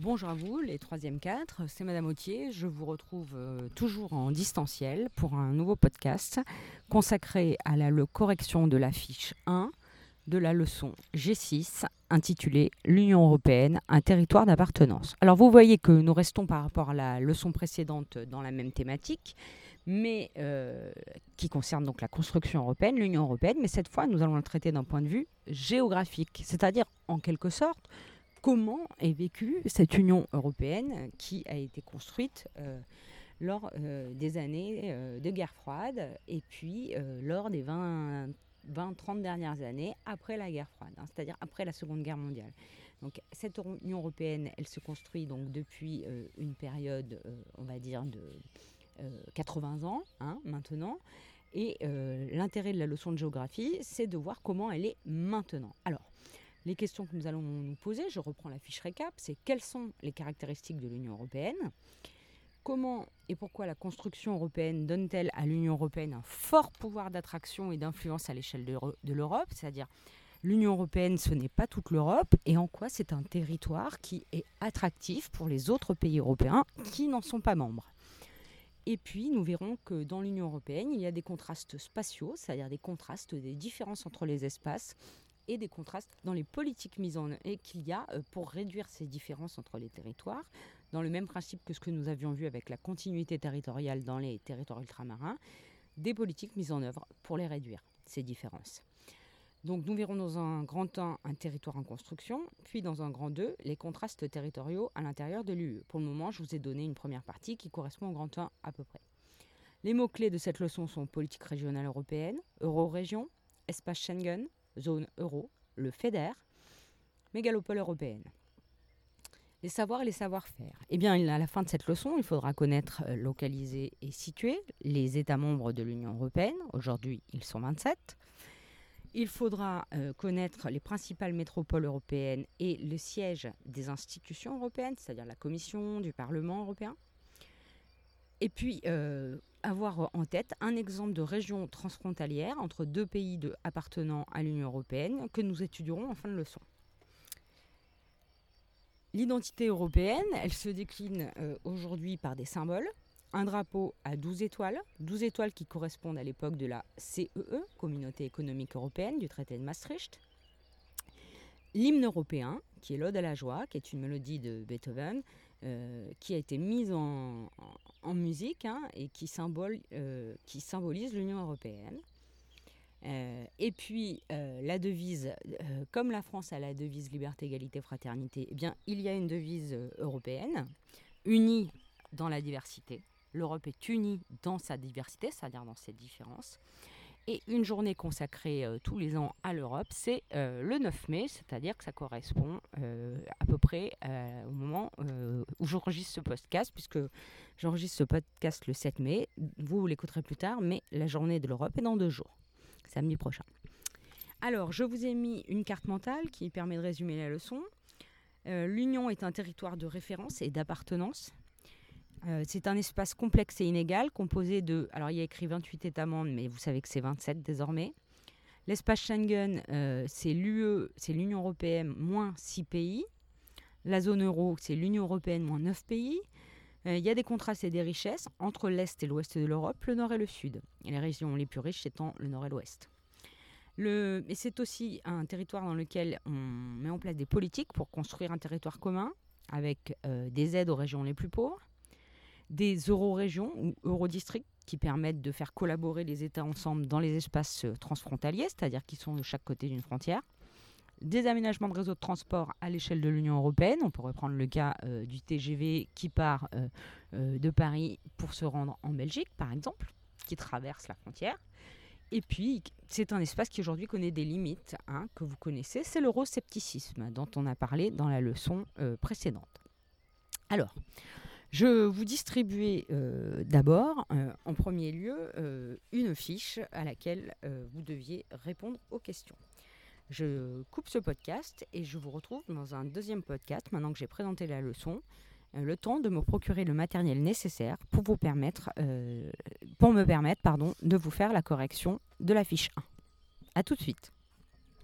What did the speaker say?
Bonjour à vous, les 3e 4, c'est Madame Autier. Je vous retrouve euh, toujours en distanciel pour un nouveau podcast consacré à la correction de la fiche 1 de la leçon G6 intitulée L'Union européenne, un territoire d'appartenance. Alors vous voyez que nous restons par rapport à la leçon précédente dans la même thématique, mais euh, qui concerne donc la construction européenne, l'Union européenne, mais cette fois nous allons la traiter d'un point de vue géographique, c'est-à-dire en quelque sorte comment est vécue cette Union européenne qui a été construite euh, lors euh, des années de guerre froide et puis lors des 20 20-30 dernières années après la guerre froide, hein, c'est-à-dire après la Seconde Guerre mondiale. Donc cette Union européenne, elle se construit donc depuis euh, une période, euh, on va dire, de 80 euh, ans hein, maintenant. Et l'intérêt de la leçon de géographie, c'est de voir comment elle est maintenant. Alors, les questions que nous allons nous poser, je reprends la fiche récap, c'est quelles sont les caractéristiques de l'Union européenne? Comment et pourquoi la construction européenne donne-t-elle à l'Union européenne un fort pouvoir d'attraction et d'influence à l'échelle de l'Europe? C'est-à-dire, l'Union européenne, ce n'est pas toute l'Europe, et en quoi c'est un territoire qui est attractif pour les autres pays européens qui n'en sont pas membres? Et puis, nous verrons que dans l'Union européenne, il y a des contrastes spatiaux, c'est-à-dire des contrastes, des différences entre les espaces et des contrastes dans les politiques mises en œuvre qu'il y a euh, pour réduire ces différences entre les territoires, dans le même principe que ce que nous avions vu avec la continuité territoriale dans les territoires ultramarins, des politiques mises en œuvre pour les réduire, ces différences. Donc nous verrons dans un grand 1 un territoire en construction, puis dans un grand 2 les contrastes territoriaux à l'intérieur de l'UE. Pour le moment, je vous ai donné une première partie qui correspond au grand 1 à peu près. Les mots-clés de cette leçon sont politique régionale européenne, euro-région, espace Schengen, zone euro, le FEDER, mégalopole européenne. Les savoirs et les savoir-faire. Eh bien, à la fin de cette leçon, il faudra connaître, euh, localiser et situer les États membres de l'Union européenne. Aujourd'hui, ils sont 27. Il faudra euh, connaître les principales métropoles européennes et le siège des institutions européennes, c'est-à-dire la Commission, du Parlement européen. Et puis, euh, avoir en tête un exemple de région transfrontalière entre deux pays appartenant à l'Union européenne que nous étudierons en fin de leçon. L'identité européenne, elle se décline euh, aujourd'hui par des symboles. Un drapeau à 12 étoiles, 12 étoiles qui correspondent à l'époque de la CEE, e, Communauté économique européenne, du traité de Maastricht. L'hymne européen, qui est l'Ode à la joie, qui est une mélodie de Beethoven, euh, qui a été mise en, musique hein, et euh, qui symbolise l'Union européenne. Euh, et puis la devise, comme la France a la devise liberté, égalité, fraternité, eh bien il y a une devise européenne, unie dans la diversité. L'Europe est unie dans sa diversité, c'est-à-dire dans ses différences. Et une journée consacrée tous les ans à l'Europe, c'est le 9 mai, c'est-à-dire que ça correspond à peu près au moment où j'enregistre ce podcast, puisque j'enregistre ce podcast le 7 mai. Vous l'écouterez plus tard, mais la journée de l'Europe est dans deux jours samedi prochain. Alors, je vous ai mis une carte mentale qui permet de résumer la leçon. Euh, L'Union est un territoire de référence et d'appartenance. Euh, c'est un espace complexe et inégal composé de... Alors, il y a écrit 28 États membres, mais vous savez que c'est 27 désormais. L'espace Schengen, euh, c'est l'UE, c'est l'Union européenne moins 6 pays. La zone euro, c'est l'Union européenne moins 9 pays. Il y a des contrastes et des richesses entre l'Est et l'Ouest de l'Europe, le Nord et le Sud, et les régions les plus riches étant le Nord et l'Ouest. Le, et c'est aussi un territoire dans lequel on met en place des politiques pour construire un territoire commun, avec euh, des aides aux régions les plus pauvres, des euro-régions ou euro-districts qui permettent de faire collaborer les États ensemble dans les espaces euh, transfrontaliers, c'est-à-dire qui sont de chaque côté d'une frontière, des aménagements de réseaux de transport à l'échelle de l'Union européenne. On pourrait prendre le cas euh, du TGV qui part euh, de Paris pour se rendre en Belgique, par exemple, qui traverse la frontière. Et puis, c'est un espace qui aujourd'hui connaît des limites hein, que vous connaissez. C'est l'euroscepticisme dont on a parlé dans la leçon précédente. Alors, je vous distribuer d'abord, en premier lieu, une fiche à laquelle vous deviez répondre aux questions. Je coupe ce podcast et je vous retrouve dans un deuxième podcast maintenant que j'ai présenté la leçon. Euh, le temps de me procurer le matériel nécessaire pour vous permettre, euh, pour me permettre, pardon, de vous faire la correction de la fiche 1. A tout de suite.